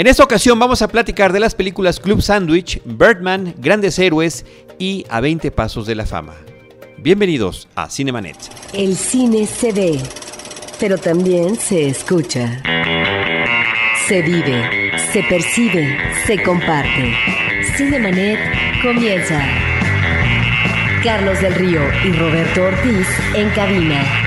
En esta ocasión vamos a platicar de las películas Club Sandwich, Birdman, Grandes Héroes y A 20 Pasos de la Fama. Bienvenidos a Cinemanet. El cine se ve, pero también se escucha. Se vive, se percibe, se comparte. Cinemanet comienza. Carlos del Río y Roberto Ortiz en cabina.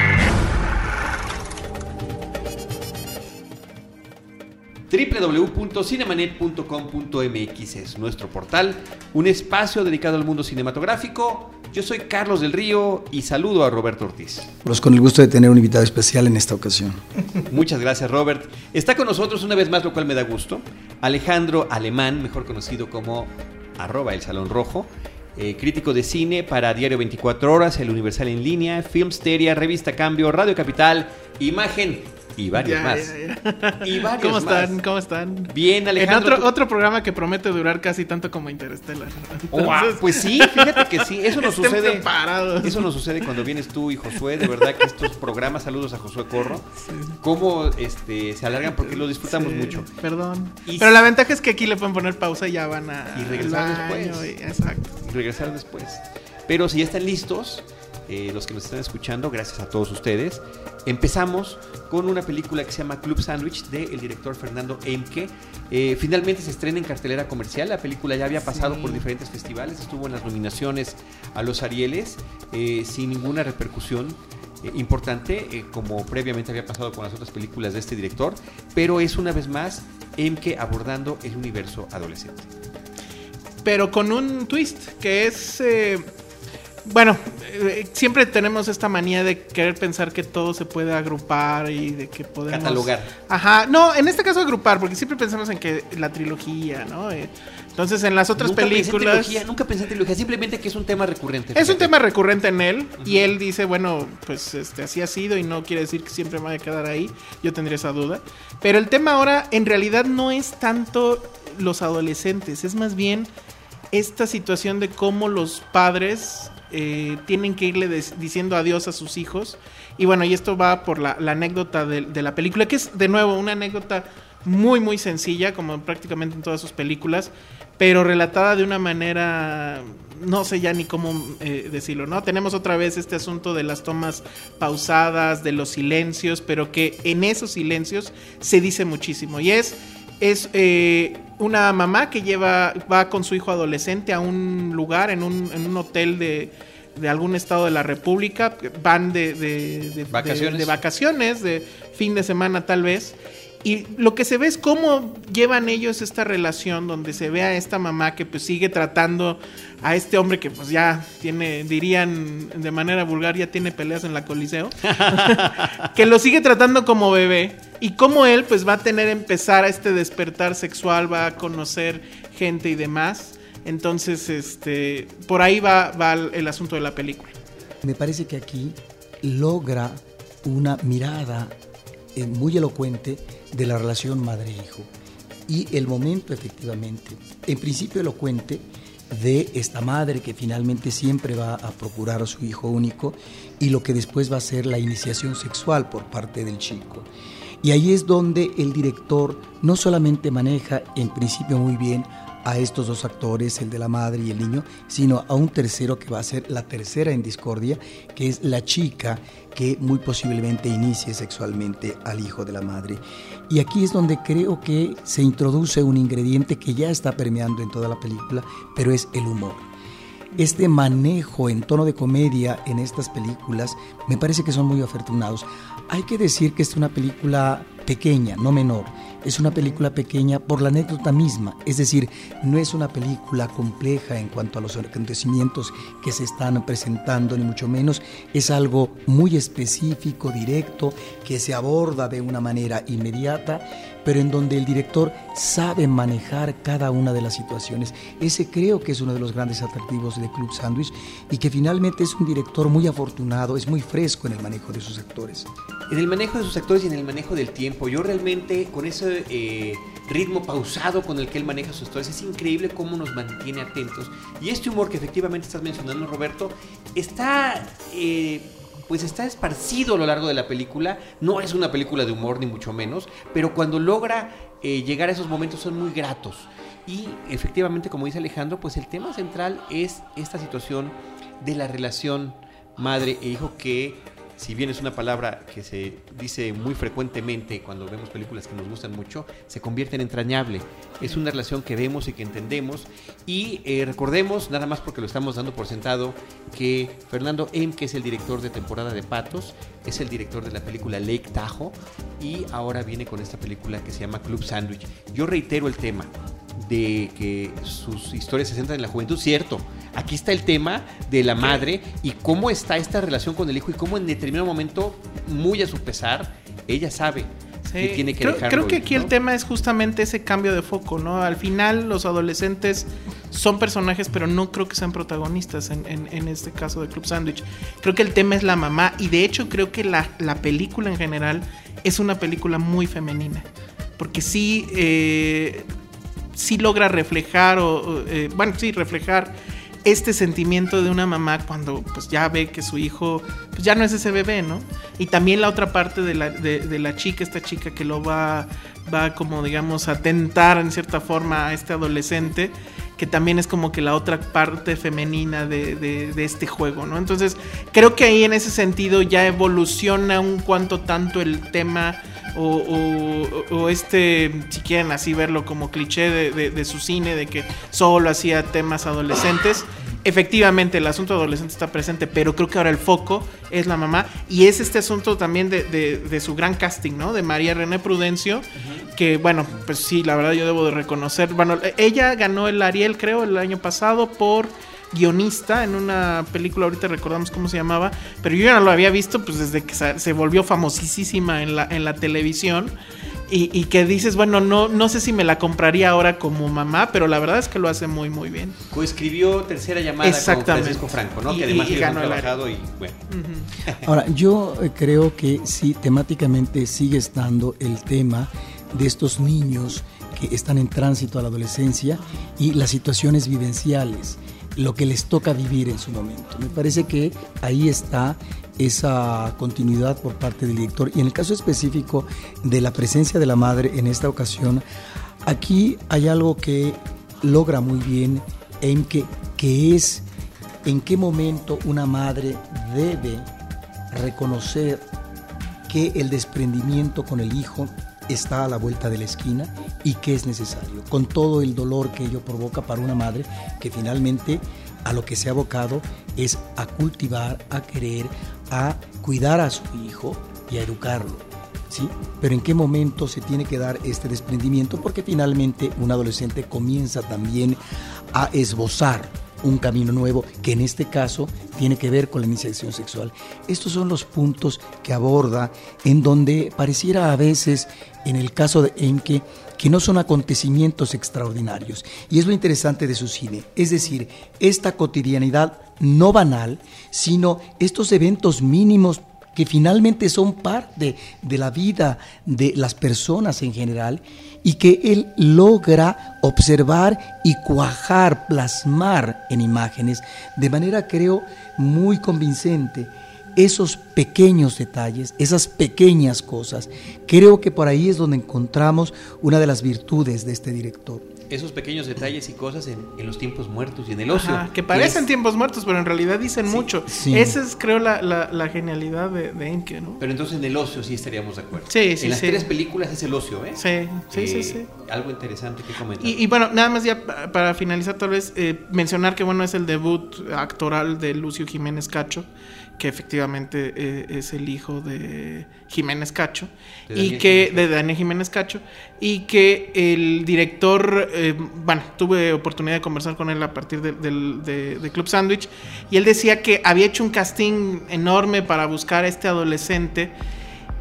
www.cinemanet.com.mx es nuestro portal, un espacio dedicado al mundo cinematográfico. Yo soy Carlos del Río y saludo a Roberto Ortiz. Pues con el gusto de tener un invitado especial en esta ocasión. Muchas gracias, Robert. Está con nosotros una vez más, lo cual me da gusto, Alejandro Alemán, mejor conocido como arroba el Salón Rojo. Eh, crítico de cine para Diario 24 Horas, El Universal en Línea, Filmsteria, Revista Cambio, Radio Capital, Imagen y varios Ya, más. ya, ya. Y varios ¿Cómo están? más. ¿Cómo están? Bien, En Alejandro. otro, tú- otro programa que promete durar casi tanto como Interstellar. Oh, ah, pues sí, fíjate que sí, eso nos sucede. preparados. Eso nos sucede cuando vienes tú y Josué, de verdad que estos programas, saludos a Josué Corro, cómo este, se alargan porque lo disfrutamos Sí, mucho. Perdón. Y Pero la ventaja es que aquí le pueden poner pausa y ya van a. Y regresar después. y- exacto. y regresar después. Pero si ya están listos, eh, los que nos están escuchando, gracias a todos ustedes, empezamos con una película que se llama Club Sandwich del director Fernando Emke. Eh, finalmente se estrena en cartelera comercial. La película ya había pasado Sí. por diferentes festivales, estuvo en las nominaciones a los Arieles eh, sin ninguna repercusión. importante, eh, como previamente había pasado con las otras películas de este director, pero es una vez más Emke abordando el universo adolescente. pero con un twist que es eh, bueno eh, siempre tenemos esta manía de querer pensar que todo se puede agrupar y de que podemos Catalogar. ajá no en este caso agrupar porque siempre pensamos en que la trilogía no Eh, entonces en las otras nunca Pensé en películas trilogía, nunca pensé en trilogía, simplemente que es un tema recurrente. es un tema recurrente en él y él dice, bueno, pues este así ha sido y no quiere decir que siempre me vaya a quedar ahí. Yo tendría esa duda. Pero el tema ahora en realidad no es tanto los adolescentes, es más bien esta situación de cómo los padres eh, tienen que irle diciendo adiós a sus hijos. Y bueno, y esto va por la, anécdota de, la película, que es de nuevo una anécdota muy, muy sencilla, como prácticamente en todas sus películas, pero relatada de una manera, no sé ya ni cómo eh, decirlo, ¿no? Tenemos otra vez este asunto de las tomas pausadas, de los silencios, pero que en esos silencios se dice muchísimo. Y es, es eh, una mamá que lleva, va con su hijo adolescente a un lugar, en un, en un hotel de de algún estado de la República, van de, de- de- Vacaciones. de- de vacaciones, de fin de semana tal vez. Y lo que se ve es cómo llevan ellos esta relación donde se ve a esta mamá que pues sigue tratando a este hombre que pues ya tiene, dirían de manera vulgar, ya tiene peleas en la Coliseo, que lo sigue tratando como bebé y cómo él pues va a tener empezar a este despertar sexual, va a conocer gente y demás. Entonces, este, por ahí va, va el, el asunto de la película. Me parece que aquí logra una mirada eh, muy elocuente de la relación madre-hijo y el momento efectivamente, en principio elocuente, de esta madre que finalmente siempre va a procurar a su hijo único y lo que después va a ser la iniciación sexual por parte del chico. Y ahí es donde el director no solamente maneja en principio muy bien a estos dos actores, el de la madre y el niño, sino a un tercero que va a ser la tercera en discordia, que es la chica que muy posiblemente inicie sexualmente al hijo de la madre. Y aquí es donde creo que se introduce un ingrediente que ya está permeando en toda la película, pero es el humor este manejo en tono de comedia en estas películas me parece que son muy afortunados. Hay que decir que es una película pequeña, no menor. Es una película pequeña por la anécdota misma, es decir, no es una película compleja en cuanto a los acontecimientos que se están presentando, ni mucho menos. Es algo muy específico, directo, que se aborda de una manera inmediata, pero en donde el director sabe manejar cada una de las situaciones. Ese creo que es uno de los grandes atractivos de Club Sandwich y que finalmente es un director muy afortunado, es muy fresco en el manejo de sus actores. En el manejo de sus actores y en el manejo del tiempo, yo realmente con ese eh, ritmo pausado con el que él maneja sus actores, es increíble cómo nos mantiene atentos. Y este humor que efectivamente estás mencionando, Roberto, está eh, pues está esparcido a lo largo de la película. No es una película de humor, ni mucho menos, pero cuando logra eh, llegar a esos momentos son muy gratos. Y efectivamente, como dice Alejandro, pues el tema central es esta situación de la relación madre e hijo que si bien es una palabra que se dice muy frecuentemente cuando vemos películas que nos gustan mucho, se convierte en entrañable. Es una relación que vemos y que entendemos. Y eh, recordemos, nada más porque lo estamos dando por sentado, que Fernando M., que es el director de temporada de Patos, es el director de la película Lake Tahoe y ahora viene con esta película que se llama Club Sandwich. Yo reitero el tema de que sus historias se centran en la juventud, cierto. Aquí está el tema de la madre y cómo está esta relación con el hijo y cómo en determinado momento, muy a su pesar, ella sabe que tiene que creo, dejarlo creo que ir, aquí ¿no? el tema es justamente ese cambio de foco, ¿no? Al final los adolescentes son personajes, pero no creo que sean protagonistas en, en- en este caso de Club Sandwich. Creo que el tema es la mamá y de hecho creo que la, la película en general es una película muy femenina. Porque sí, eh, sí logra reflejar, o, eh, bueno, sí, reflejar este sentimiento de una mamá cuando pues ya ve que su hijo pues ya no es ese bebé, ¿no? Y también la otra parte de la, de, de la chica, esta chica que lo va, va como digamos a tentar en cierta forma a este adolescente, que también es como que la otra parte femenina de, de- de este juego, ¿no? Entonces creo que ahí en ese sentido ya evoluciona un cuanto tanto el tema o, o- o este, si quieren así verlo como cliché de, de- de su cine, de que solo hacía temas adolescentes. Efectivamente, el asunto adolescente está presente, pero creo que ahora el foco es la mamá. Y es este asunto también de, de- de su gran casting, ¿no? De María René Prudencio, que bueno, pues sí, la verdad yo debo de reconocer. Bueno, ella ganó el Ariel, creo, el año pasado por guionista en una película, ahorita recordamos cómo se llamaba, pero yo ya no lo había visto pues desde que se volvió famosísima en la, en la televisión. Y, y que dices, bueno, no, no sé si me la compraría ahora como mamá, pero la verdad es que lo hace muy, muy bien. Coescribió Tercera Llamada con Exactamente. Francisco Franco, ¿no? Y- que además y- ganó el trabajado y bueno. Ahora, yo eh, creo que sí, temáticamente sigue estando el tema de estos niños que están en tránsito a la adolescencia y las situaciones vivenciales, lo que les toca vivir en su momento. Me parece que ahí está esa continuidad por parte del director y en el caso específico de la presencia de la madre en esta ocasión, aquí hay algo que logra muy bien Emke, que es en qué momento una madre debe reconocer que el desprendimiento con el hijo está a la vuelta de la esquina y que es necesario, con todo el dolor que ello provoca para una madre que finalmente a lo que se ha abocado es a cultivar, a querer, a cuidar a su hijo y a educarlo. ¿Sí? Pero en qué momento se tiene que dar este desprendimiento porque finalmente un adolescente comienza también a esbozar un camino nuevo que en este caso tiene que ver con la iniciación sexual. Estos son los puntos que aborda en donde pareciera a veces en el caso de Emke que no son acontecimientos extraordinarios. Y es lo interesante de su cine, es decir, esta cotidianidad no banal, sino estos eventos mínimos que finalmente son parte de la vida de las personas en general y que él logra observar y cuajar, plasmar en imágenes de manera creo muy convincente esos pequeños detalles, esas pequeñas cosas. Creo que por ahí es donde encontramos una de las virtudes de este director. Esos pequeños detalles y cosas en, en los tiempos muertos y en el ocio. Ajá, que parecen es- tiempos muertos, pero en realidad dicen mucho. sí. Esa es, creo, la, la- la genialidad de, de Enke, ¿no? Pero entonces en el ocio sí estaríamos de acuerdo. Sí, sí, En las sí. tres películas es el ocio, ¿eh? Sí, sí, sí, Eh, sí. Algo interesante que comentar. Y, y bueno, nada más ya pa- para finalizar, tal vez eh, mencionar que bueno es el debut actoral de Lucio Jiménez Cacho, que efectivamente eh, es el hijo de Jiménez Cacho, De y Daniel que Jiménez de Daniel Jiménez Cacho, y que el director, eh, bueno, tuve oportunidad de conversar con él a partir de, de- de Club Sandwich, y él decía que había hecho un casting enorme para buscar a este adolescente,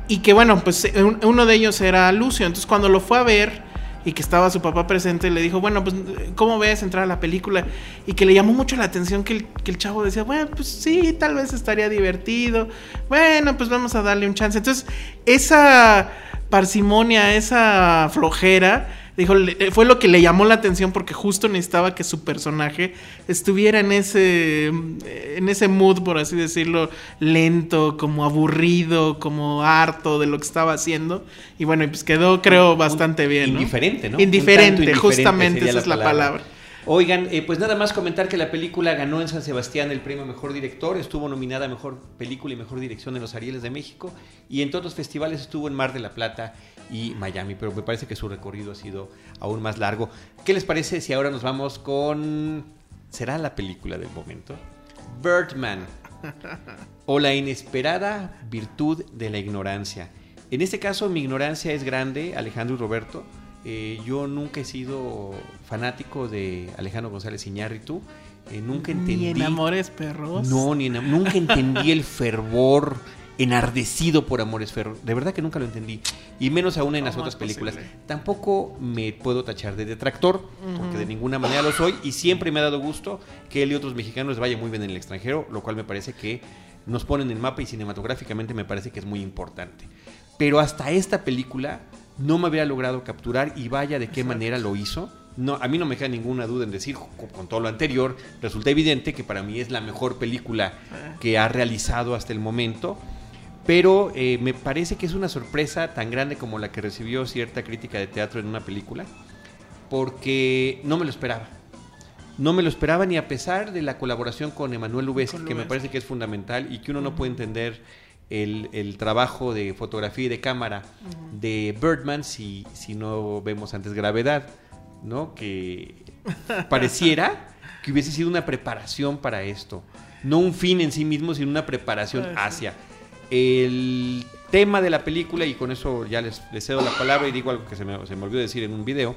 y que bueno, pues eh, un- uno de ellos era Lucio, entonces cuando lo fue a ver y que estaba su papá presente, le dijo, bueno, pues ¿cómo ves entrar a la película? Y que le llamó mucho la atención que el, que el chavo decía, bueno, pues sí, tal vez estaría divertido, bueno, pues vamos a darle un chance. Entonces, esa parsimonia, esa flojera, dijo, le- fue lo que le llamó la atención porque justo necesitaba que su personaje estuviera en ese, en ese mood, por así decirlo, lento, como aburrido, como harto de lo que estaba haciendo. Y bueno, pues quedó, creo, bastante bien. Indiferente, ¿no? Indiferente, justamente, esa es la palabra. Oigan, eh, pues nada más comentar que la película ganó en San Sebastián el premio Mejor Director, estuvo nominada a Mejor Película y Mejor Dirección en los Arieles de México y en todos los festivales estuvo en Mar de la Plata y Miami, pero me parece que su recorrido ha sido aún más largo. ¿Qué les parece si ahora nos vamos con... ¿Será la película del momento? Birdman o la inesperada virtud de la ignorancia. En este caso mi ignorancia es grande, Alejandro y Roberto. Eh, yo nunca he sido fanático de Alejandro González Iñárritu. Eh, nunca entendí. Ni en Amores Perros. No, ni en- nunca entendí el fervor enardecido por Amores Ferro. De verdad que nunca lo entendí. Y menos aún en las ¿Cómo otras películas. posible? Tampoco me puedo tachar de detractor, porque de ninguna manera lo soy. Y siempre me ha dado gusto que él y otros mexicanos les vaya muy bien en el extranjero, lo cual me parece que nos ponen en mapa y cinematográficamente me parece que es muy importante. Pero hasta esta película no me había logrado capturar y vaya de qué manera lo hizo. No, a mí no me queda ninguna duda en decir, con, con todo lo anterior, resulta evidente que para mí es la mejor película que ha realizado hasta el momento. Pero eh, me parece que es una sorpresa tan grande como la que recibió cierta crítica de teatro en una película, porque no me lo esperaba. No me lo esperaba ni a pesar de la colaboración con Emanuel Lubezki, que me parece que es fundamental y que uno no puede entender el, el trabajo de fotografía y de cámara de Birdman si, si no vemos antes gravedad, ¿no? Que pareciera que hubiese sido una preparación para esto. No un fin en sí mismo, sino una preparación Ah, hacia. El tema de la película, y con eso ya les, les cedo la palabra y digo algo que se me, se me olvidó decir en un video,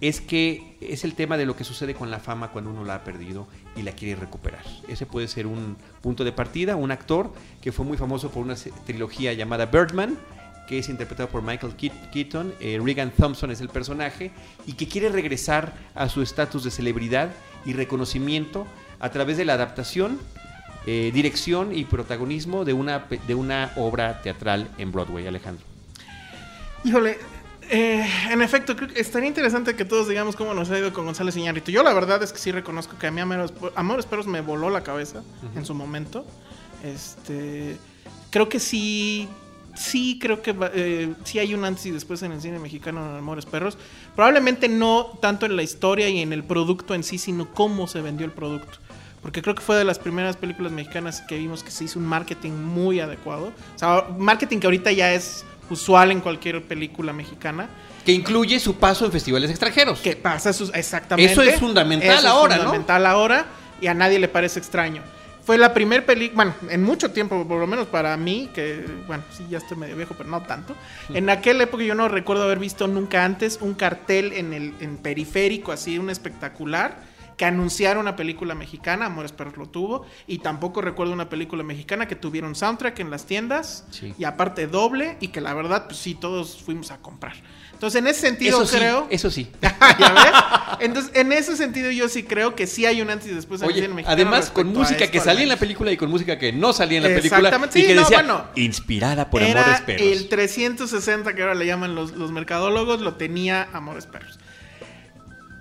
es que es el tema de lo que sucede con la fama cuando uno la ha perdido y la quiere recuperar. Ese puede ser un punto de partida, un actor que fue muy famoso por una trilogía llamada Birdman, que es interpretado por Michael Keat- Keaton, eh, Regan Thompson es el personaje, y que quiere regresar a su estatus de celebridad y reconocimiento a través de la adaptación, eh, dirección y protagonismo de una, de una obra teatral en Broadway, Alejandro. Híjole, eh, en efecto, creo que estaría interesante que todos digamos cómo nos ha ido con González Iñárritu. Yo la verdad es que sí reconozco que a mí Amores, Perros me voló la cabeza en su momento. Este, creo que sí, sí creo que eh, sí hay un antes y después en el cine mexicano en Amores Perros. Probablemente no tanto en la historia y en el producto en sí, sino cómo se vendió el producto. Porque creo que fue de las primeras películas mexicanas que vimos que se hizo un marketing muy adecuado. O sea, marketing que ahorita ya es usual en cualquier película mexicana. Que incluye su paso en festivales extranjeros. Que pasa eso- exactamente. Eso es fundamental Eso es ahora, ¿no? fundamental ahora y a nadie le parece extraño. Fue la primer película, bueno, en mucho tiempo, por lo menos para mí, que, bueno, sí, ya estoy medio viejo, pero no tanto. En aquella época yo no recuerdo haber visto nunca antes un cartel en el en periférico, así, un espectacular, que anunciara una película mexicana, Amores Perros lo tuvo, y tampoco recuerdo una película mexicana que tuviera un soundtrack en las tiendas, Sí. y aparte doble, y que la verdad, pues sí, todos fuimos a comprar. Entonces, en ese sentido, Eso sí, creo... eso sí. ¿Ya ves? Entonces, en ese sentido, yo sí creo que sí hay un antes y después en Oye, además con música que salía en la película y con música que no salía en la película Exactamente, y sí, que no, decía bueno. inspirada por Amores Perros. el 360 que ahora le llaman los, los mercadólogos, lo tenía Amores Perros.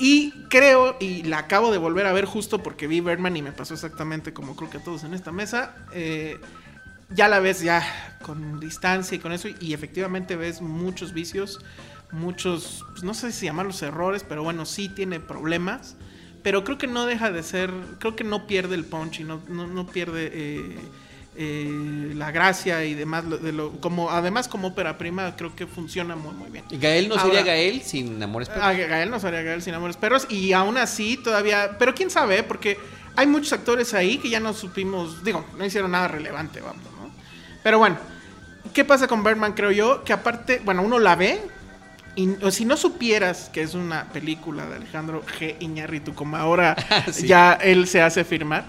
Y creo, y la acabo de volver a ver justo porque vi Birdman y me pasó exactamente como creo que a todos en esta mesa. eh, ya la ves ya con distancia y con eso, y efectivamente ves muchos vicios, muchos, pues, no sé si llamarlos errores, pero bueno, sí tiene problemas. Pero creo que no deja de ser, creo que no pierde el punch y no, no, no pierde eh, eh, la gracia y demás. lo- De lo, como, además, como ópera prima, creo que funciona muy, muy bien. Y Gael no sería Gael sin Amores Perros. Ah, Gael no sería Gael sin Amores Perros. Y aún así, todavía. Pero quién sabe, porque hay muchos actores ahí que ya no supimos. Digo, no hicieron nada relevante, vamos, ¿no? Pero bueno, ¿qué pasa con Birdman, creo yo? Que aparte, bueno, uno la ve. Y o si no supieras que es una película de Alejandro G. Iñárritu, como ahora Sí. ya él se hace firmar,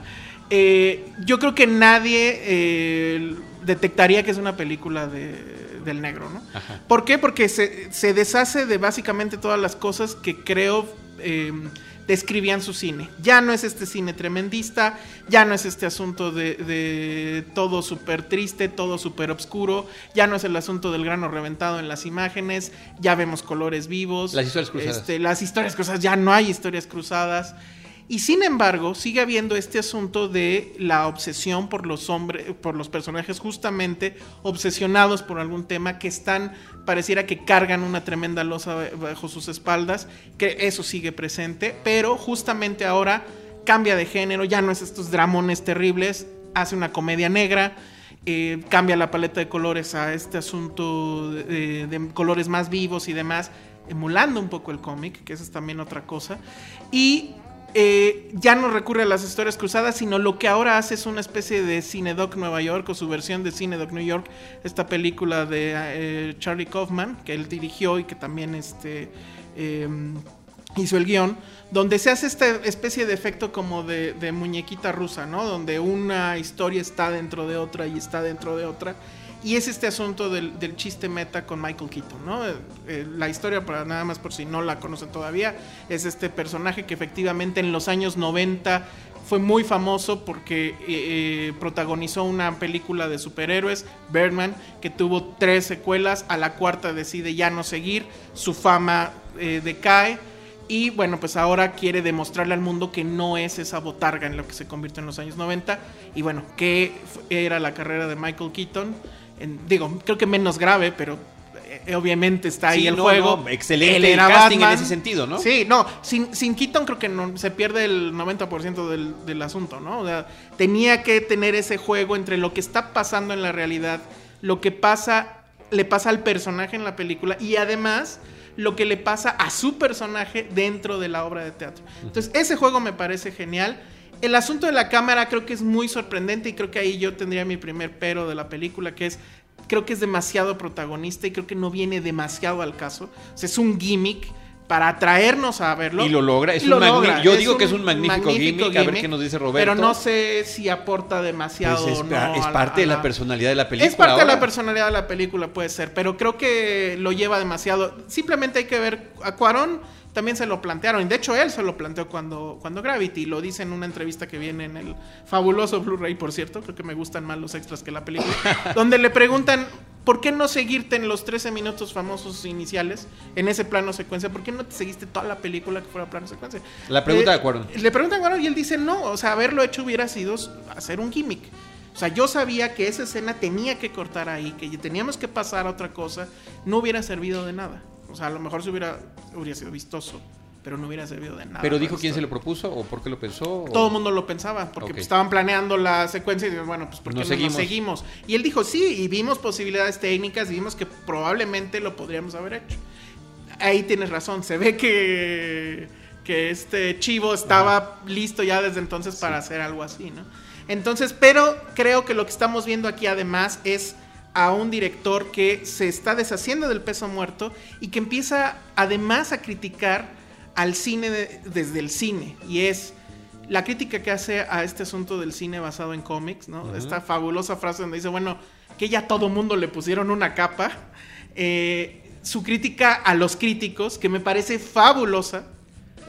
eh, yo creo que nadie eh, detectaría que es una película de- del negro, ¿no? Ajá. ¿Por qué? Porque se, se deshace de básicamente todas las cosas que creo eh, describían su cine. Ya no es este cine tremendista, ya no es este asunto de, de todo súper triste, todo súper oscuro, ya no es el asunto del grano reventado en las imágenes, ya vemos colores vivos. Las historias cruzadas. Este, las historias cruzadas, ya no hay historias cruzadas. Y sin embargo, sigue habiendo este asunto de la obsesión por los hombres, por los personajes justamente obsesionados por algún tema que están, pareciera que cargan una tremenda losa bajo sus espaldas, que eso sigue presente, pero justamente ahora cambia de género, ya no es estos dramones terribles, hace una comedia negra, eh, cambia la paleta de colores a este asunto de, de colores más vivos y demás, emulando un poco el cómic, que esa es también otra cosa, y eh, ya no recurre a las historias cruzadas, sino lo que ahora hace es una especie de Cinedoc Nueva York o su versión de Cinedoc New York, esta película de eh, Charlie Kaufman, que él dirigió y que también este, eh, hizo el guion, donde se hace esta especie de efecto como de, de muñequita rusa, ¿no? Donde una historia está dentro de otra y está dentro de otra. Y es este asunto del, chiste meta con Michael Keaton, ¿no? Eh, eh, la historia, para nada más por si no la conocen todavía, es este personaje que efectivamente en los años 90 fue muy famoso porque eh, protagonizó una película de superhéroes, Birdman, que tuvo tres secuelas, a la cuarta decide ya no seguir, su fama eh, decae. Y bueno, pues ahora quiere demostrarle al mundo que no es esa botarga en lo que se convirtió en los años 90. Y bueno, que era la carrera de Michael Keaton en, digo, creo que menos grave, pero eh, obviamente está ahí Sí, el no, juego. no, excelente Él era casting en ese sentido, ¿no? Sí, no, sin, sin Keaton creo que no, se pierde el 90% del, del asunto, ¿no? O sea, tenía que tener ese juego entre lo que está pasando en la realidad, lo que pasa, le pasa al personaje en la película y además lo que le pasa a su personaje dentro de la obra de teatro. Entonces, ese juego me parece genial. El asunto de la cámara creo que es muy sorprendente y creo que ahí yo tendría mi primer pero de la película, que es, creo que es demasiado protagonista y creo que no viene demasiado al caso. O sea, es un gimmick para atraernos a verlo. Y lo logra, es Y un logra. yo digo que es un magnífico gimmick, a ver qué nos dice Roberto. Pero no sé si aporta demasiado Pues es, o no es parte de la personalidad de la película. es parte de la personalidad de la película, puede ser, pero creo que lo lleva demasiado. Simplemente hay que ver a Cuarón. También se lo plantearon, y de hecho él se lo planteó cuando, cuando Gravity, lo dice en una entrevista que viene en el fabuloso Blu-ray, por cierto, creo que me gustan más los extras que la película, donde le preguntan, ¿por qué no seguirte en los 13 minutos famosos iniciales, en ese plano secuencia? ¿Por qué no te seguiste toda la película que fuera plano secuencia? La pregunta Eh, de Cuarón. Le preguntan a Cuarón y él dice, no, o sea, haberlo hecho hubiera sido hacer un gimmick. O sea, yo sabía que esa escena tenía que cortar ahí, que teníamos que pasar a otra cosa, no hubiera servido de nada. O sea, a lo mejor se hubiera, hubiera sido vistoso, pero no hubiera servido de nada. Pero dijo quién se lo propuso o por qué lo pensó. Todo el mundo lo pensaba, porque pues, estaban planeando la secuencia y dijeron, bueno, pues ¿por qué Nos no nos seguimos. seguimos? Y él dijo, sí, y vimos posibilidades técnicas, y vimos que probablemente lo podríamos haber hecho. Ahí tienes razón, se ve que, que este chivo estaba listo ya desde entonces para hacer algo así, ¿no? Entonces, pero creo que lo que estamos viendo aquí además es a un director que se está deshaciendo del peso muerto y que empieza además a criticar al cine de- desde el cine. Y es la crítica que hace a este asunto del cine basado en cómics, ¿no? Esta fabulosa frase donde dice, bueno, que ya todo mundo le pusieron una capa. Eh, su crítica a los críticos, que me parece fabulosa.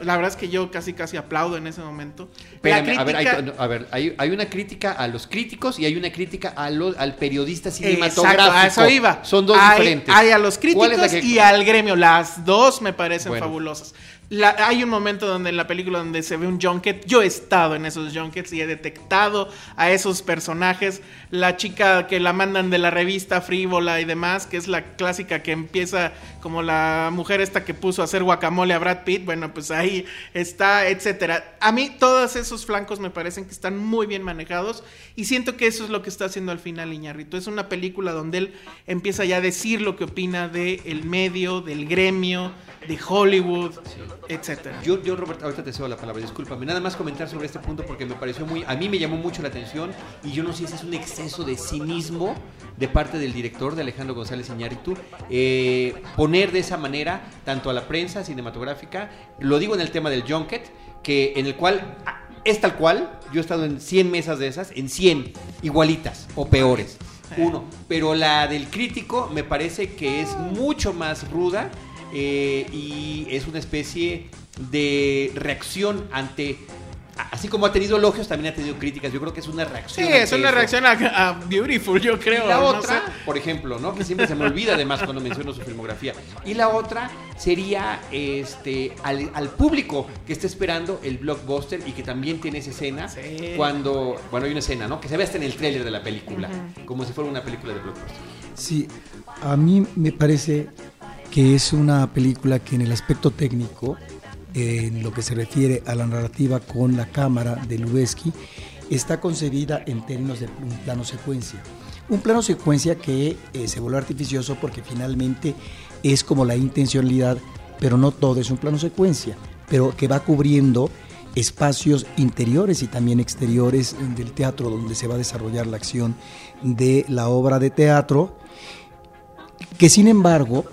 La verdad es que yo casi casi aplaudo en ese momento. Espérame, a ver, hay, crítica- no, a ver, hay, hay una crítica a los críticos y hay una crítica a lo- al periodista Exacto, cinematográfico. a eso iba. Son dos hay, diferentes. Hay a los ¿Cuál es la críticos que- y al gremio. Las dos me parecen Bueno. fabulosas. La- hay un momento donde en la película donde se ve un junket. Yo he estado en esos junkets y he detectado a esos personajes. La chica que la mandan de la revista frívola y demás, que es la clásica que empieza como la mujer esta que puso a hacer guacamole a Brad Pitt. Bueno, pues ahí está, etcétera. A mí todos esos flancos me parecen que están muy bien manejados y siento que eso es lo que está haciendo al final Iñarrito. Es una película donde él empieza ya a decir lo que opina del el medio, del gremio, de Hollywood, etcétera. Yo, yo, Robert, ahorita te cedo la palabra, discúlpame. Nada más comentar sobre este punto porque me pareció muy. A mí me llamó mucho la atención y yo no sé si es un exceso de cinismo de parte del director, de Alejandro González Iñárritu, eh, poner de esa manera tanto a la prensa cinematográfica, lo digo en el tema del Junket, que en el cual ah, es tal cual. Yo he estado en 100 mesas de esas, en 100, igualitas o peores. Uno, pero la del crítico me parece que es mucho más ruda eh, y es una especie de reacción ante así como ha tenido elogios, también ha tenido críticas. Yo creo que es una reacción. Sí, es una reacción a, a, Beautiful, yo creo. Y la otra, por ejemplo, ¿no? Que siempre se me olvida además cuando menciono su filmografía. Y la otra sería este al, al público que está esperando el blockbuster y que también tiene esa escena Sí. cuando, bueno, hay una escena, ¿no? Que se ve hasta en el tráiler de la película, como si fuera una película de blockbuster. Sí, a mí me parece que es una película que en el aspecto técnico, en lo que se refiere a la narrativa con la cámara de Lubezki, está concebida en términos de un plano secuencia. Un plano secuencia que eh, se vuelve artificioso porque finalmente es como la intencionalidad, pero no todo es un plano secuencia, pero que va cubriendo espacios interiores y también exteriores del teatro donde se va a desarrollar la acción de la obra de teatro, que sin embargo,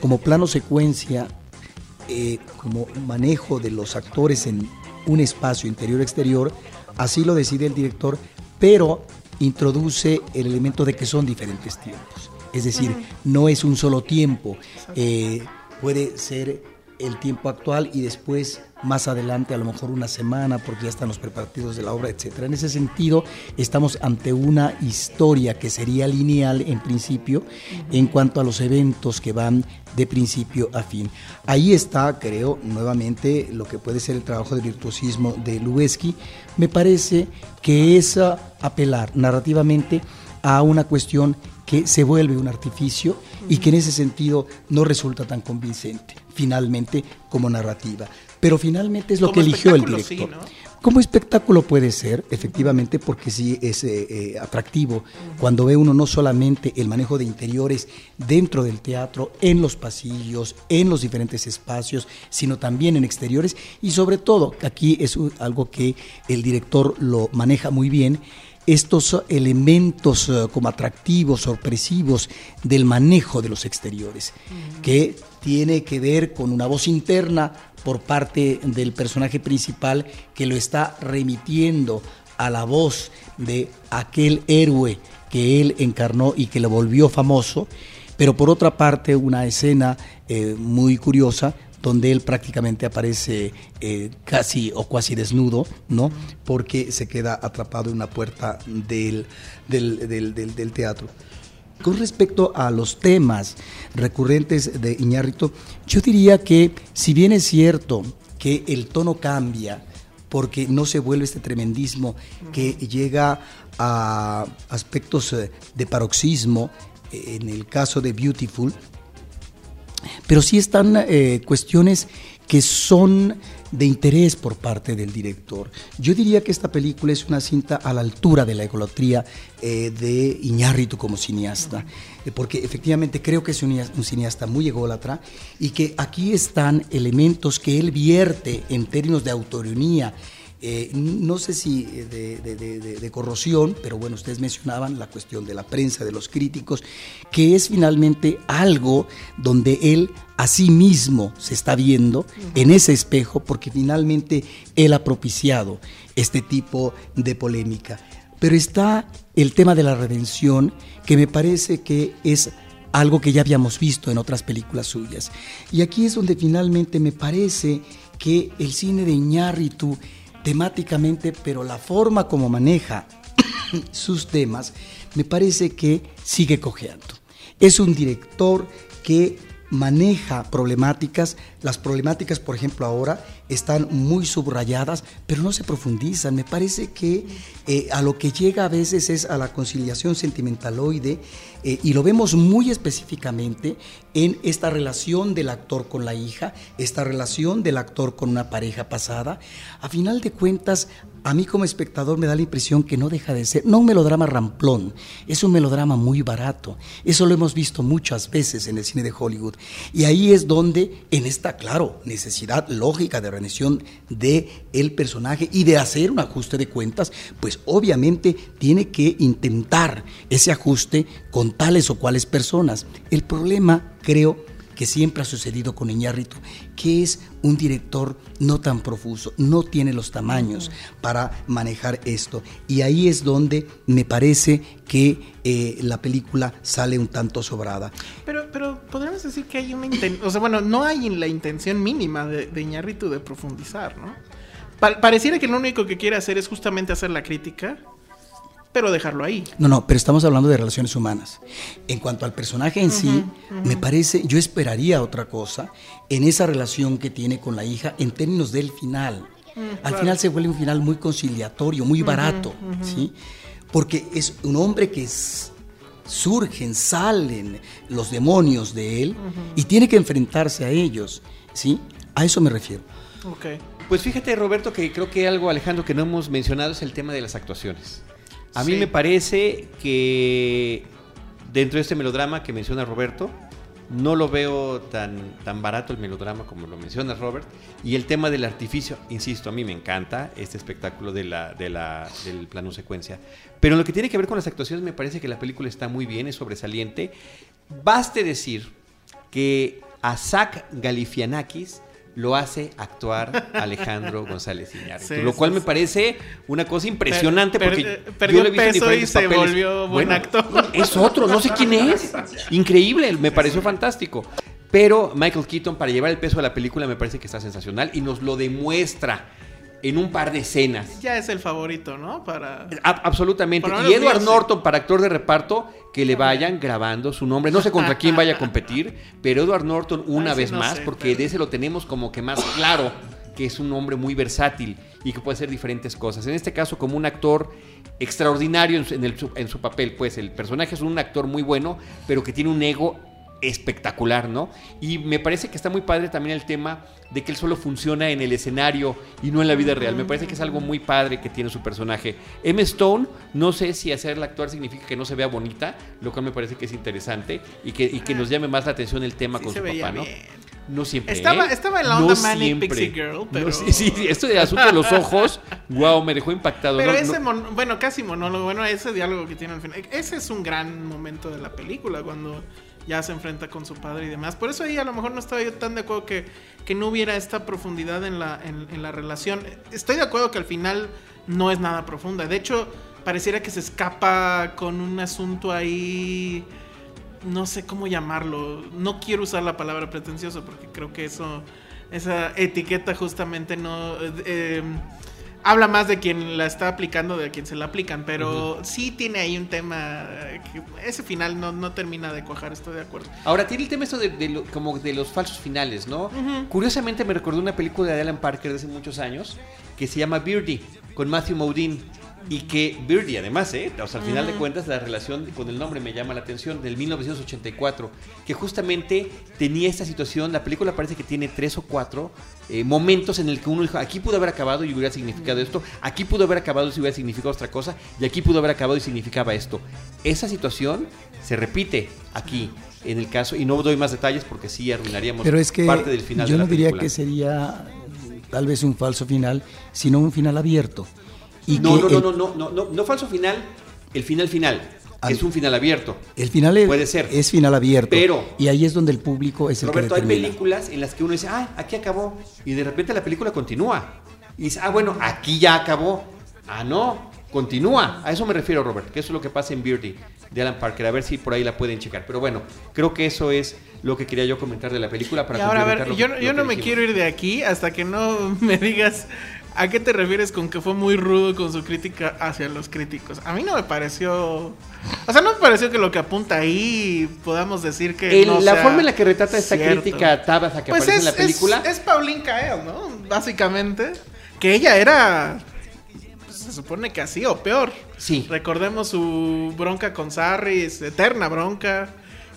como plano secuencia, eh, como manejo de los actores en un espacio interior-exterior, así lo decide el director, pero introduce el elemento de que son diferentes tiempos. Es decir, no es un solo tiempo, eh, puede ser el tiempo actual y después más adelante a lo mejor una semana porque ya están los preparativos de la obra, etcétera. En ese sentido, estamos ante una historia que sería lineal en principio en cuanto a los eventos que van de principio a fin. Ahí está, creo, nuevamente lo que puede ser el trabajo de virtuosismo de Lubeski. Me parece que es apelar narrativamente a una cuestión que se vuelve un artificio y que en ese sentido no resulta tan convincente, finalmente, como narrativa. Pero finalmente es lo Como que eligió el sí, director. ¿no? Como espectáculo puede ser, efectivamente, porque sí es eh, eh, atractivo cuando ve uno no solamente el manejo de interiores dentro del teatro, en los pasillos, en los diferentes espacios, sino también en exteriores y sobre todo, aquí es algo que el director lo maneja muy bien, estos elementos eh, como atractivos, sorpresivos del manejo de los exteriores, que tiene que ver con una voz interna por parte del personaje principal que lo está remitiendo a la voz de aquel héroe que él encarnó y que lo volvió famoso, pero por otra parte una escena eh, muy curiosa donde él prácticamente aparece eh, casi o cuasi desnudo, ¿no? Porque se queda atrapado en una puerta del, del, del- del- del teatro. Con respecto a los temas recurrentes de Iñárritu, yo diría que si bien es cierto que el tono cambia, porque no se vuelve este tremendismo que llega a aspectos eh, de paroxismo, eh, en el caso de Beautiful, pero sí están eh, cuestiones que son de interés por parte del director. Yo diría que esta película es una cinta a la altura de la egolatría eh, de Iñárritu como cineasta, eh, porque efectivamente creo que es un, cineasta muy ególatra y que aquí están elementos que él vierte en términos de autoironía, eh, no sé si eh, de, de- de- de- de corrosión, pero bueno, ustedes mencionaban la cuestión de la prensa, de los críticos, que es finalmente algo donde él a sí mismo se está viendo en ese espejo, porque finalmente él ha propiciado este tipo de polémica. Pero está el tema de la redención, que me parece que es algo que ya habíamos visto en otras películas suyas. Y aquí es donde finalmente me parece que el cine de Iñárritu temáticamente, pero la forma como maneja sus temas, me parece que sigue cojeando. Es un director que maneja problemáticas, las problemáticas, por ejemplo, ahora están muy subrayadas, pero no se profundizan. Me parece que eh, a lo que llega a veces es a la conciliación sentimentaloide eh, y lo vemos muy específicamente en esta relación del actor con la hija, esta relación del actor con una pareja pasada. A final de cuentas, a mí como espectador me da la impresión que no deja de ser, no un melodrama ramplón, es un melodrama muy barato. Eso lo hemos visto muchas veces en el cine de Hollywood. Y ahí es donde, en esta, claro, necesidad lógica de rendición de el personaje y de hacer un ajuste de cuentas, pues obviamente tiene que intentar ese ajuste con tales o cuales personas. El problema, creo, que siempre ha sucedido con Iñárritu, que es un director no tan profuso, no tiene los tamaños para manejar esto. Y ahí es donde me parece que eh, la película sale un tanto sobrada. Pero, pero podríamos decir que hay una intención, o sea, bueno, no hay la intención mínima de, de Iñárritu de profundizar, ¿no? Pa- pareciera que lo único que quiere hacer es justamente hacer la crítica, pero dejarlo ahí. No, no, pero estamos hablando de relaciones humanas. En cuanto al personaje en sí, me parece, yo esperaría otra cosa en esa relación que tiene con la hija en términos del final. al final se vuelve un final muy conciliatorio, muy barato, ¿sí? Porque es un hombre que es- surgen, salen los demonios de él y tiene que enfrentarse a ellos, ¿sí? A eso me refiero. Ok. Pues fíjate, Roberto, que creo que algo, Alejandro, que no hemos mencionado es el tema de las actuaciones. A mí Sí. me parece que dentro de este melodrama que menciona Roberto, no lo veo tan, tan barato el melodrama como lo menciona Robert. Y el tema del artificio, insisto, a mí me encanta este espectáculo de la, de la, del plano secuencia. Pero en lo que tiene que ver con las actuaciones, me parece que la película está muy bien, es sobresaliente. Baste decir que a Zach Galifianakis lo hace actuar Alejandro González Iñárritu, Sí, lo sí, cual me parece una cosa impresionante Per- porque per- yo perdió lo he visto en y se papeles. volvió buen actor. Es otro, no sé quién es. Increíble, me pareció fantástico. Pero Michael Keaton para llevar el peso de la película me parece que está sensacional y nos lo demuestra en un par de escenas. Ya es el favorito, ¿no? Para... A- absolutamente. Lo Y Edward. Norton para actor de reparto que le vayan grabando su nombre. No sé contra quién vaya a competir, pero Edward Norton una Ay, vez no más, sé, porque pero- de ese lo tenemos como que más claro, que es un hombre muy versátil y que puede hacer diferentes cosas. En este caso como un actor extraordinario en su, en el- su- en su papel, pues el personaje es un actor muy bueno, pero que tiene un ego espectacular, ¿no? Y me parece que está muy padre también el tema de que él solo funciona en el escenario y no en la vida real. Me parece que es algo muy padre que tiene su personaje. M. Stone, no sé si hacerla actuar significa que no se vea bonita, lo cual me parece que es interesante y que, y que nos llame más la atención el tema Sí con su papá, ¿no? bien. No siempre. Estaba- ¿eh? estaba en la No onda Manic siempre. Pixie Girl, No, pero- sí, sí, esto de asunto de los ojos, wow, me dejó impactado. Pero No, ese, no- mon- bueno, casi monólogo, bueno, ese diálogo que tiene al final, ese es un gran momento de la película, cuando ya se enfrenta con su padre y demás. Por eso ahí a lo mejor no estaba yo tan de acuerdo que, que no hubiera esta profundidad en la, en, la relación. Estoy de acuerdo que al final no es nada profunda. De hecho, pareciera que se escapa con un asunto ahí... No sé cómo llamarlo. No quiero usar la palabra pretencioso porque creo que eso... Esa etiqueta justamente no... eh, habla más de quien la está aplicando de quien se la aplican, pero sí tiene ahí un tema eh, que ese final no, no termina de cuajar, estoy de acuerdo. Ahora, tiene el tema esto de, de lo- como de los falsos finales, ¿no? Curiosamente me recordó una película de Alan Parker de hace muchos años que se llama Birdie, con Matthew Modine. Y que Birdie, además, ¿eh? O sea, al final de cuentas, la relación con el nombre me llama la atención, del 1984, que justamente tenía esta situación. La película parece que tiene tres o cuatro eh, momentos en el que uno dijo, aquí pudo haber acabado y hubiera significado esto, aquí pudo haber acabado y hubiera significado otra cosa, y aquí pudo haber acabado y significaba esto. Esa situación se repite aquí en el caso, y no doy más detalles porque sí arruinaríamos Pero es que parte del final yo de la no diría película. que sería eh, tal vez un falso final, sino un final abierto. Y no, que no, no, el, no, no, no, no, no falso final, el final final, Al- es un final abierto. el final es, Puede ser. es final abierto. Pero- y ahí es donde el público es el Roberto, que hay películas en las que uno dice, ah, aquí acabó, y de repente la película continúa. Y dice, ah, bueno, aquí ya acabó. Ah, no, continúa. A eso me refiero, Robert, que eso es lo que pasa en Beardy de Alan Parker. A ver si por ahí la pueden checar. Pero bueno, creo que eso es lo que quería yo comentar de la película. Para y ahora, a ver, lo yo, que- yo lo no me dijimos. quiero ir de aquí hasta que no me digas a qué te refieres con que fue muy rudo con su crítica hacia los críticos. A mí no me pareció... O sea, no me pareció que lo que apunta ahí podamos decir que... El- no la sea forma en la que retrata esta cierto. crítica a que Pues aparece es, en la película. Es, es Pauline Kael, ¿no? Básicamente. Que ella era. pues, se supone que así o peor. Sí. Recordemos su bronca con Sarris, eterna bronca.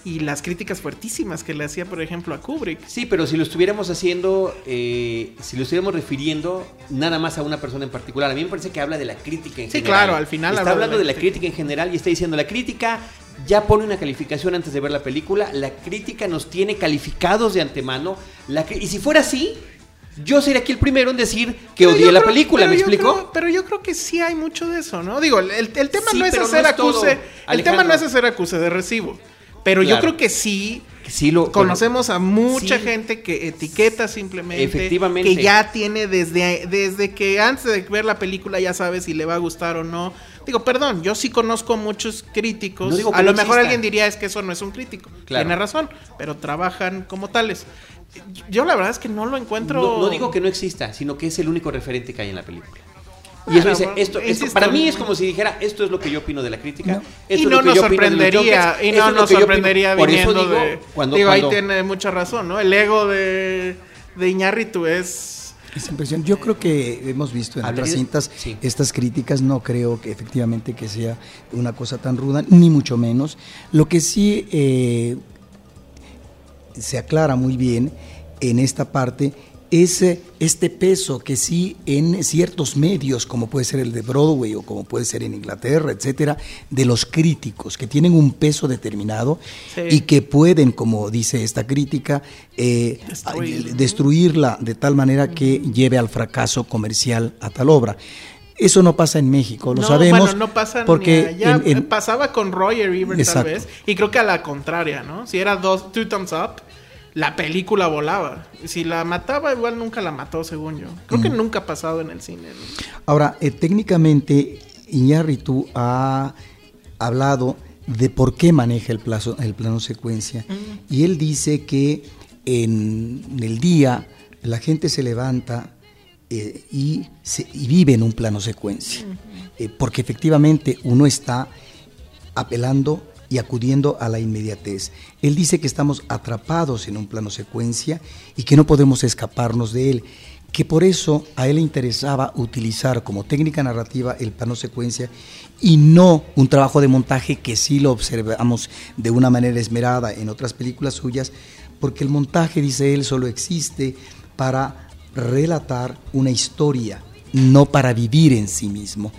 Y las críticas fuertísimas que le hacía, por ejemplo, a Kubrick. Sí, pero si lo estuviéramos haciendo, eh, si lo estuviéramos refiriendo nada más a una persona en particular, a mí me parece que habla de la crítica en Sí, general. claro, al final Está de hablando la de la crítica. en general y está diciendo la crítica ya pone una calificación antes de ver la película, la crítica nos tiene calificados de antemano, la y si fuera así, yo sería aquí el primero en decir que Pero odié la creo- película, ¿me explico? creo- pero yo creo que sí hay mucho de eso, ¿no? Digo, el, el tema Sí, no es no hacer todo, acuse. el tema no es hacer acuse de recibo. Pero yo creo que sí. Sí lo Conocemos a mucha Sí. gente que etiqueta simplemente. Efectivamente. Que ya tiene desde, desde que antes de ver la película ya sabe si le va a gustar o no. Digo, perdón, yo sí conozco muchos críticos. No a lo mejor exista. alguien diría es que eso no es un crítico. Claro. Tiene razón, pero trabajan como tales. Yo la verdad es que no lo encuentro. No, no digo que no exista, sino que es el único referente que hay en la película. Y eso dice, bueno, esto, esto- para mí es como si dijera, esto es lo que yo opino de la crítica. No. esto y es no lo que nos yo sorprendería, Jokers, y no es nos sorprendería Por eso viniendo digo, de. cuando, digo, ahí cuando- tiene mucha razón, ¿no? El ego de, de Iñárritu es. Esa impresión. Yo creo que hemos visto en otras cintas sí. estas críticas, no creo que efectivamente que sea una cosa tan ruda, ni mucho menos. Lo que sí eh, se aclara muy bien en esta parte es este peso que sí en ciertos medios, como puede ser el de Broadway o como puede ser en Inglaterra, etcétera, de los críticos que tienen un peso determinado Sí. y que pueden, como dice esta crítica, eh, destruirla de tal manera que lleve al fracaso comercial a tal obra. Eso no pasa en México, lo no, sabemos. Bueno, no pasa porque allá. en- en- Pasaba con Roger Ebert tal vez. Y creo que a la contraria, ¿no? Si era dos, two thumbs up, la película volaba. Si la mataba, igual nunca la mató, según yo. Creo que nunca ha pasado en el cine. ¿no? Ahora, eh, técnicamente, Iñárritu ha hablado de por qué maneja el, plazo, el plano secuencia. Y él dice que en el día la gente se levanta eh, y, se- y vive en un plano secuencia. Eh, porque efectivamente uno está apelando y acudiendo a la inmediatez. Él dice que estamos atrapados en un plano secuencia y que no podemos escaparnos de él, que por eso a él le interesaba utilizar como técnica narrativa el plano secuencia y no un trabajo de montaje que sí lo observamos de una manera esmerada en otras películas suyas, porque el montaje, dice él, solo existe para relatar una historia, no para vivir en sí mismo.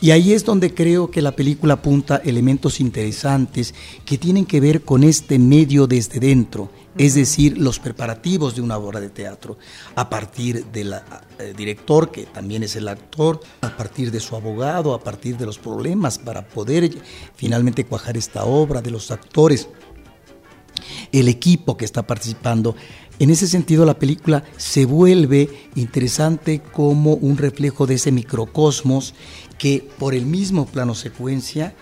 Y ahí es donde creo que la película apunta elementos interesantes que tienen que ver con este medio desde dentro, es decir, los preparativos de una obra de teatro, a partir del eh, director, que también es el actor, a partir de su abogado, a partir de los problemas para poder finalmente cuajar esta obra, de los actores el equipo que está participando. En ese sentido, la película se vuelve interesante como un reflejo de ese microcosmos que por el mismo plano secuencia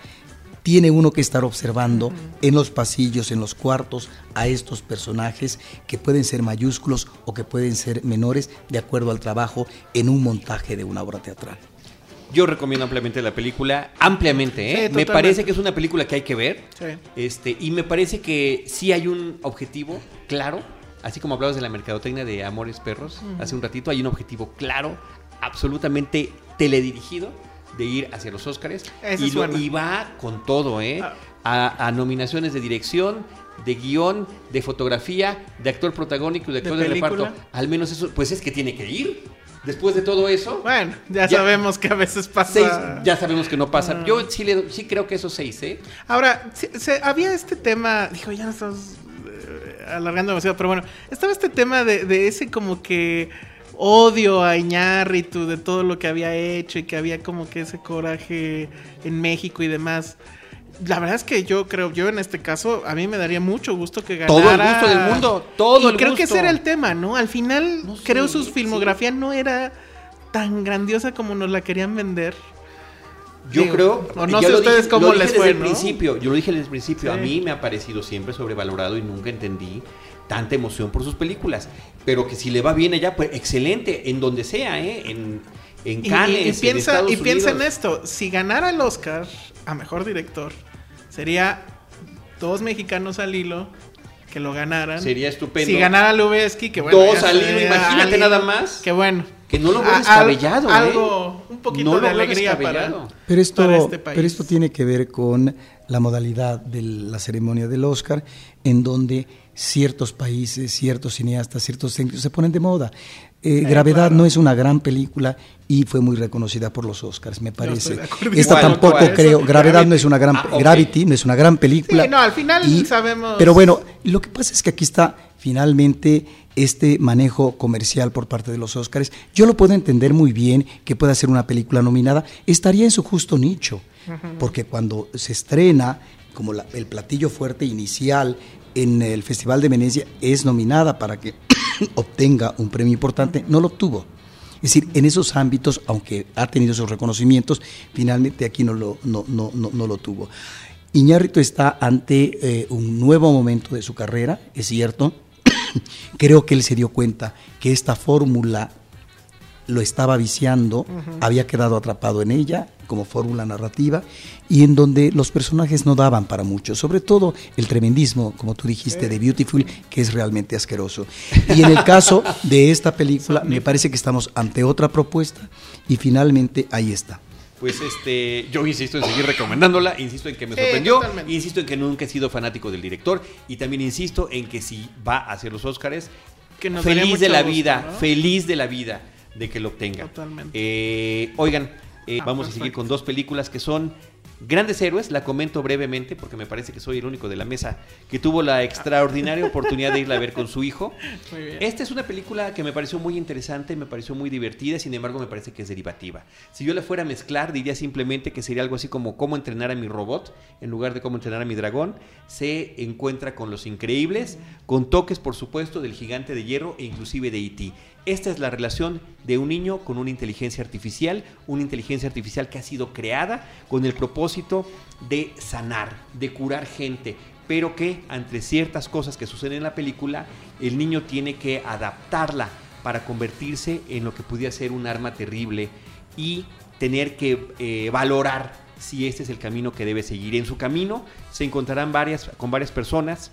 tiene uno que estar observando en los pasillos, en los cuartos, a estos personajes que pueden ser mayúsculos o que pueden ser menores de acuerdo al trabajo en un montaje de una obra teatral. Yo recomiendo ampliamente la película, ampliamente, ¿eh? Sí, me parece que es una película que hay que ver. Sí. Este, y me parece que sí hay un objetivo claro, así como hablabas de la mercadotecnia de Amores Perros hace un ratito, hay un objetivo claro, absolutamente teledirigido de ir hacia los Óscares y, lo- y va con todo, ¿eh? Ah. A, a nominaciones de dirección, de guion, de fotografía, de actor protagónico de ¿De actor de, reparto. Al menos eso, pues es que tiene que ir. Después de todo eso, Bueno, ya, Ya. sabemos que a veces pasa. Seis, ya sabemos que no pasa. Yo sí, le, sí creo que esos seis, ¿eh? Ahora, se- se- había este tema, dijo, ya nos estamos alargando demasiado, pero bueno, estaba este tema de, de ese como que odio a Iñárritu de todo lo que había hecho y que había como que ese coraje en México y demás. La verdad es que yo creo, yo en este caso, a mí me daría mucho gusto que ganara. Todo el gusto del mundo, todo Y el creo que ese era el tema, ¿no? Al final, No sé, creo su sí. filmografía no era tan grandiosa como nos la querían vender. Yo creo. o no sé ustedes dije- cómo les desde fue, el ¿no? principio. Yo lo dije desde el principio. A mí me ha parecido siempre sobrevalorado y nunca entendí tanta emoción por sus películas. Pero que si le va bien allá, pues excelente, en donde sea, ¿eh? En, en Y- Cannes, y, y en piensa, Estados y piensa en esto, si ganara el Oscar a mejor director, sería dos mexicanos al hilo que lo ganaran. Sería estupendo. Si ganara Lubeski, que bueno. Dos al hilo, imagínate al hilo, nada más. Que bueno. Que no lo veo al- descabellado, ¿eh? Algo, un poquito No lo de alegría para. Pero esto, para este país. pero esto tiene que ver con la modalidad de la ceremonia del Oscar, en donde ciertos países, ciertos cineastas, ciertos técnicos se ponen de moda. Eh, Gravedad claro. no es una gran película y fue muy reconocida por los Oscars, me parece. Esta tampoco creo. Gravedad Gravity. no es una gran Ah. Gravity no es una gran película. Sí, no, al final sabemos- Pero bueno, lo que pasa es que aquí está finalmente este manejo comercial por parte de los Óscares. Yo lo puedo entender muy bien que pueda ser una película nominada, estaría en su justo nicho, porque cuando se estrena como la- el platillo fuerte inicial en el Festival de Venecia es nominada para que obtenga un premio importante, no lo obtuvo. Es decir, en esos ámbitos, aunque ha tenido esos reconocimientos, finalmente aquí no lo, no, no, no, no lo tuvo. Iñárritu está ante eh, un nuevo momento de su carrera, es cierto. Creo que él se dio cuenta que esta fórmula lo estaba viciando, había quedado atrapado en ella como fórmula narrativa y en donde los personajes no daban para mucho, sobre todo el tremendismo, como tú dijiste, de Beautiful, que es realmente asqueroso. Y en el caso de esta película, me parece que estamos ante otra propuesta y finalmente ahí está. Pues este, yo insisto en seguir recomendándola, insisto en que me Sí, sorprendió, totalmente. insisto en que nunca he sido fanático del director y también insisto en que si va a hacer los Óscares, Que nos feliz de la gusto, vida, ¿no? feliz de la vida de que lo obtenga. Totalmente. Eh, oigan, eh, Ah, vamos a seguir con dos películas que son grandes héroes, la comento brevemente porque me parece que soy el único de la mesa que tuvo la extraordinaria oportunidad de irla a ver con su hijo. Muy bien. Esta es una película que me pareció muy interesante, me pareció muy divertida, sin embargo me parece que es derivativa. Si yo la fuera a mezclar, diría simplemente que sería algo así como cómo entrenar a mi robot, en lugar de cómo entrenar a mi dragón. Se encuentra con los increíbles, con toques por supuesto del gigante de hierro e inclusive de E.T. Esta es la relación de un niño con una inteligencia artificial, una inteligencia artificial que ha sido creada con el propósito de sanar, de curar gente, pero que ante ciertas cosas que suceden en la película, el niño tiene que adaptarla para convertirse en lo que pudiera ser un arma terrible y tener que eh, valorar si este es el camino que debe seguir. En su camino se encontrarán con varias personas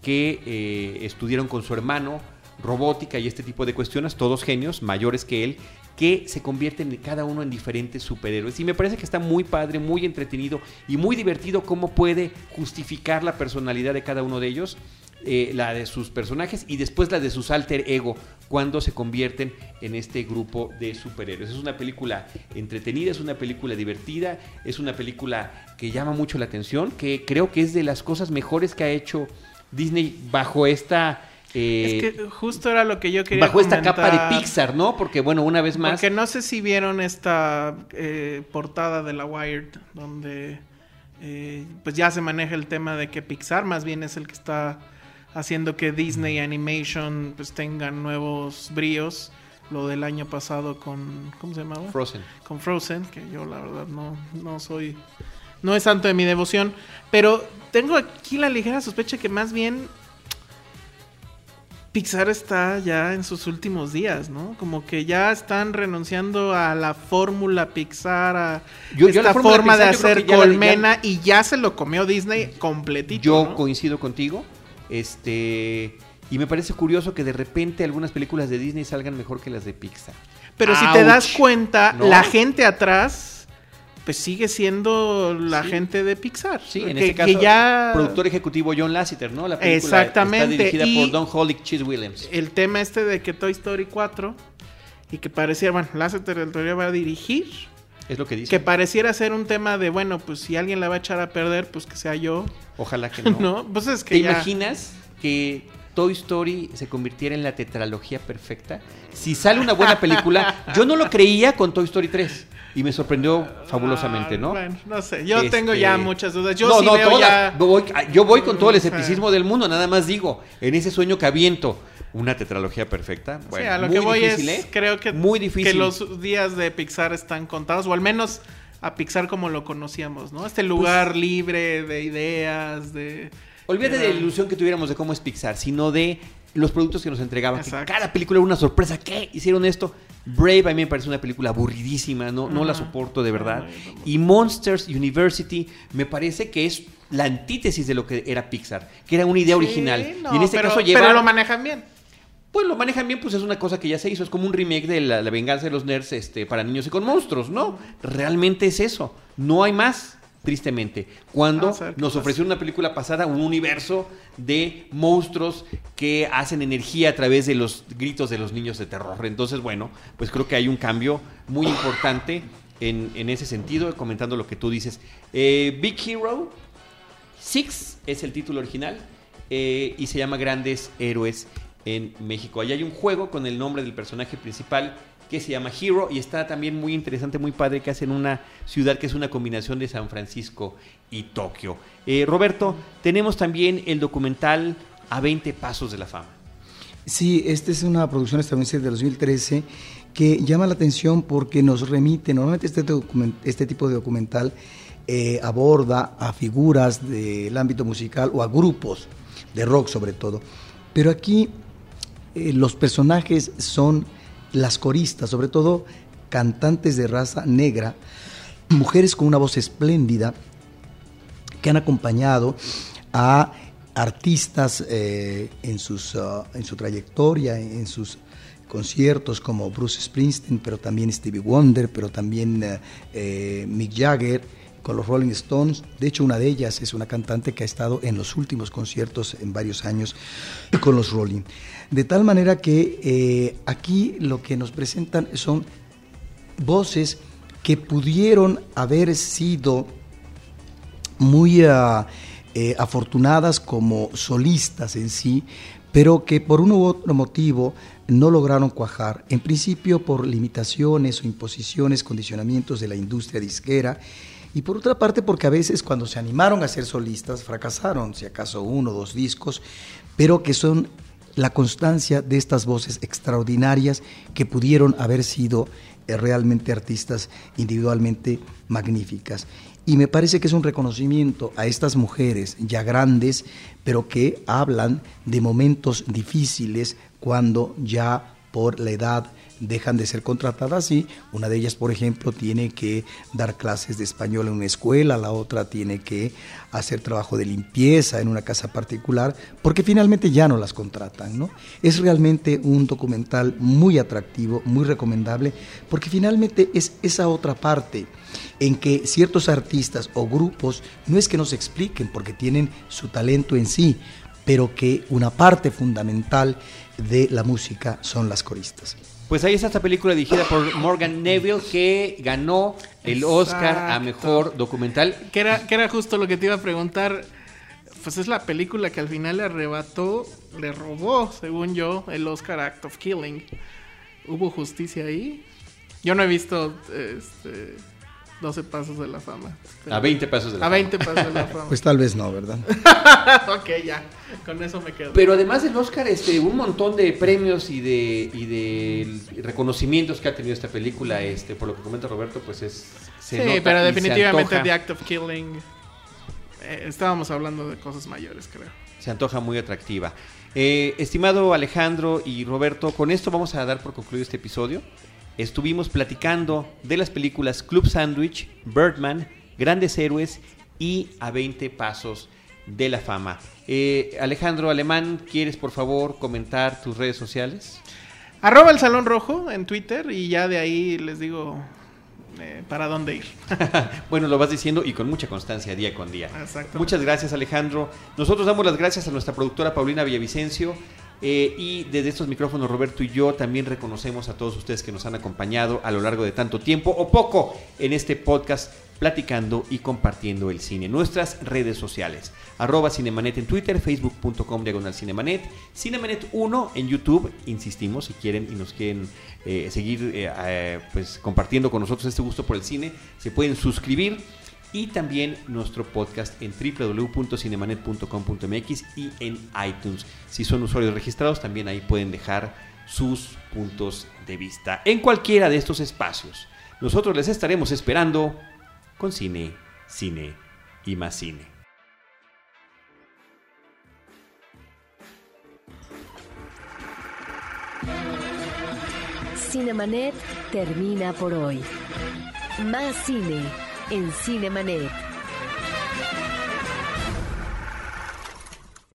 que eh, con su hermano robótica y este tipo de cuestiones, todos genios, mayores que él, que se convierten cada uno en diferentes superhéroes. Y me parece que está muy padre, muy entretenido y muy divertido cómo puede justificar la personalidad de cada uno de ellos, eh, la de sus personajes y después la de sus alter ego cuando se convierten en este grupo de superhéroes. Es una película entretenida, es una película divertida, es una película que llama mucho la atención, que creo que es de las cosas mejores que ha hecho Disney bajo esta... eh, es que justo era lo que yo quería bajo esta capa de Pixar, ¿no? Porque bueno, una vez más, Porque no sé si vieron esta eh, portada de la Wired, donde eh, pues ya se maneja el tema de que Pixar más bien es el que está haciendo que Disney Animation pues tengan nuevos bríos. Lo del año pasado con... ¿Cómo se llamaba? Frozen. con Frozen, que yo la verdad no, no soy, no es santo de mi devoción, pero tengo aquí la ligera sospecha que más bien Pixar está ya en sus últimos días, ¿no? Como que ya están renunciando a la fórmula Pixar, a Yo- yo la fórmula forma de Pixar hacer ya colmena y ya se lo comió Disney completito. Yo ¿no? coincido contigo. Este. Y me parece curioso que de repente algunas películas de Disney salgan mejor que las de Pixar. Pero si te das cuenta, ¿No? la gente atrás, pues sigue siendo la Sí. gente de Pixar. Sí, en que, este caso, que ya productor ejecutivo John Lasseter, ¿no? La película Exactamente, está dirigida y- por Don Holly Cheese Williams. el tema este de que Toy Story 4 y que pareciera, bueno, Lasseter en teoría va a dirigir, Es lo que dice. que pareciera ser un tema de, bueno, pues si alguien la va a echar a perder, pues que sea yo, Ojalá que no. ¿no? Pues es ¿Te que ya... imaginas que Toy Story se convirtiera en la tetralogía perfecta? Si sale una buena película, yo no lo creía con Toy Story 3 y me sorprendió fabulosamente, Ah, ¿no? Bueno, no sé, yo Este, tengo ya muchas dudas. Yo no, sí no, veo ya... Yo voy, yo voy con todo el escepticismo del mundo, nada más digo, en ese sueño que aviento, una tetralogía perfecta. Bueno, sí, a lo muy que voy difícil, es, ¿eh? creo que, muy difícil. que los días de Pixar están contados, o al menos a Pixar como lo conocíamos, ¿no? Este lugar libre de ideas, de... Olvídate de la ilusión que tuviéramos de cómo es Pixar, sino de los productos que nos entregaban. que cada película era una sorpresa. ¿Qué? Hicieron esto. Brave a mí me parece una película aburridísima, no, no la soporto de verdad. No. Y Monsters University me parece que es la antítesis de lo que era Pixar, que era una idea Sí, original. no, y en este pero, caso pero llevar... lo manejan bien. Pues lo manejan bien, pues es una cosa que ya se hizo. Es como un remake de la, la venganza de los nerds este, para niños y con monstruos, ¿no? Realmente es eso. No hay más, tristemente. Cuando Vamos a ver qué nos ofreció una película pasada un universo de monstruos que hacen energía a través de los gritos de los niños de terror. Entonces, bueno, pues creo que hay un cambio muy importante en, en ese sentido, comentando lo que tú dices. Eh, Big Hero Six es el título original eh, y se llama Grandes Héroes en México. Ahí hay un juego con el nombre del personaje principal que se llama Hero y está también muy interesante, muy padre que hacen una ciudad que es una combinación de San Francisco y Tokio. Eh, Roberto, tenemos también el documental A 20 Pasos de la Fama. Sí, esta es una producción estadounidense de 2013 que llama la atención porque nos remite, normalmente este, este tipo de documental eh, aborda a figuras del ámbito musical o a grupos de rock sobre todo, pero aquí eh, los personajes son las coristas, sobre todo cantantes de raza negra, mujeres con una voz espléndida que han acompañado a artistas eh, en, sus, uh, en su trayectoria, en sus conciertos como Bruce Springsteen, pero también Stevie Wonder, pero también eh, eh, Mick Jagger con los Rolling Stones. De hecho, una de ellas es una cantante que ha estado en los últimos conciertos en varios años con los Rolling. De tal manera que aquí lo que nos presentan son voces que pudieron haber sido muy... Uh, eh, afortunadas como solistas en sí, pero que por uno u otro motivo no lograron cuajar, en principio por limitaciones o imposiciones, condicionamientos de la industria disquera, y por otra parte porque a veces cuando se animaron a ser solistas fracasaron, si acaso uno o dos discos, pero que son la constancia de estas voces extraordinarias que pudieron haber sido eh, realmente artistas individualmente magníficas. Y me parece que es un reconocimiento a estas mujeres ya grandes, pero que hablan de momentos difíciles cuando ya por la edad dejan de ser contratadas y una de ellas, por ejemplo, tiene que dar clases de español en una escuela, la otra tiene que hacer trabajo de limpieza en una casa particular, porque finalmente ya no las contratan, ¿no? Es realmente un documental muy atractivo, muy recomendable, porque finalmente es esa otra parte en que ciertos artistas o grupos no es que nos expliquen porque tienen su talento en sí, pero que una parte fundamental de la música son las coristas. Pues ahí está esta película dirigida por Morgan Neville que ganó el Oscar a mejor documental. Que era, que era justo lo que te iba a preguntar. Pues es la película que al final le arrebató, le robó, según yo, el Oscar Act of Killing. ¿Hubo justicia ahí? Yo no he visto este, 12 pasos de la fama. A 20 pasos de la a 20 pasos de la fama. Pues tal vez no, ¿verdad? ok, ya. Con eso me quedo. Pero además del Oscar, este, un montón de premios y de, y de reconocimientos que ha tenido esta película, este, por lo que comenta Roberto, pues es... sí, pero definitivamente The Act of Killing... Eh, estábamos hablando de cosas mayores, creo. Se antoja muy atractiva. Eh, estimado Alejandro y Roberto, con esto vamos a dar por concluido este episodio estuvimos platicando de las películas Club Sandwich, Birdman, Grandes Héroes y A 20 Pasos de la Fama. Eh, Alejandro Alemán, ¿quieres por favor comentar tus redes sociales? Arroba el Salón Rojo en Twitter y ya de ahí les digo eh, para dónde ir. bueno, lo vas diciendo y con mucha constancia día con día. Muchas gracias Alejandro. Nosotros damos las gracias a nuestra productora Paulina Villavicencio eh, y desde estos micrófonos, Roberto y yo también reconocemos a todos ustedes que nos han acompañado a lo largo de tanto tiempo o poco en este podcast platicando y compartiendo el cine. Nuestras redes sociales, arroba Cinemanet en Twitter, facebook.com diagonal Cinemanet, Cinemanet 1 en YouTube, insistimos, si quieren y nos quieren eh, seguir eh, pues compartiendo con nosotros este gusto por el cine, se pueden suscribir y también nuestro podcast en www.cinemanet.com.mx y en iTunes. Si son usuarios registrados, también ahí pueden dejar sus puntos de vista en cualquiera de estos espacios. Nosotros les estaremos esperando con cine, cine y más cine. Cinemanet termina por hoy. Más cine en Cinemanet.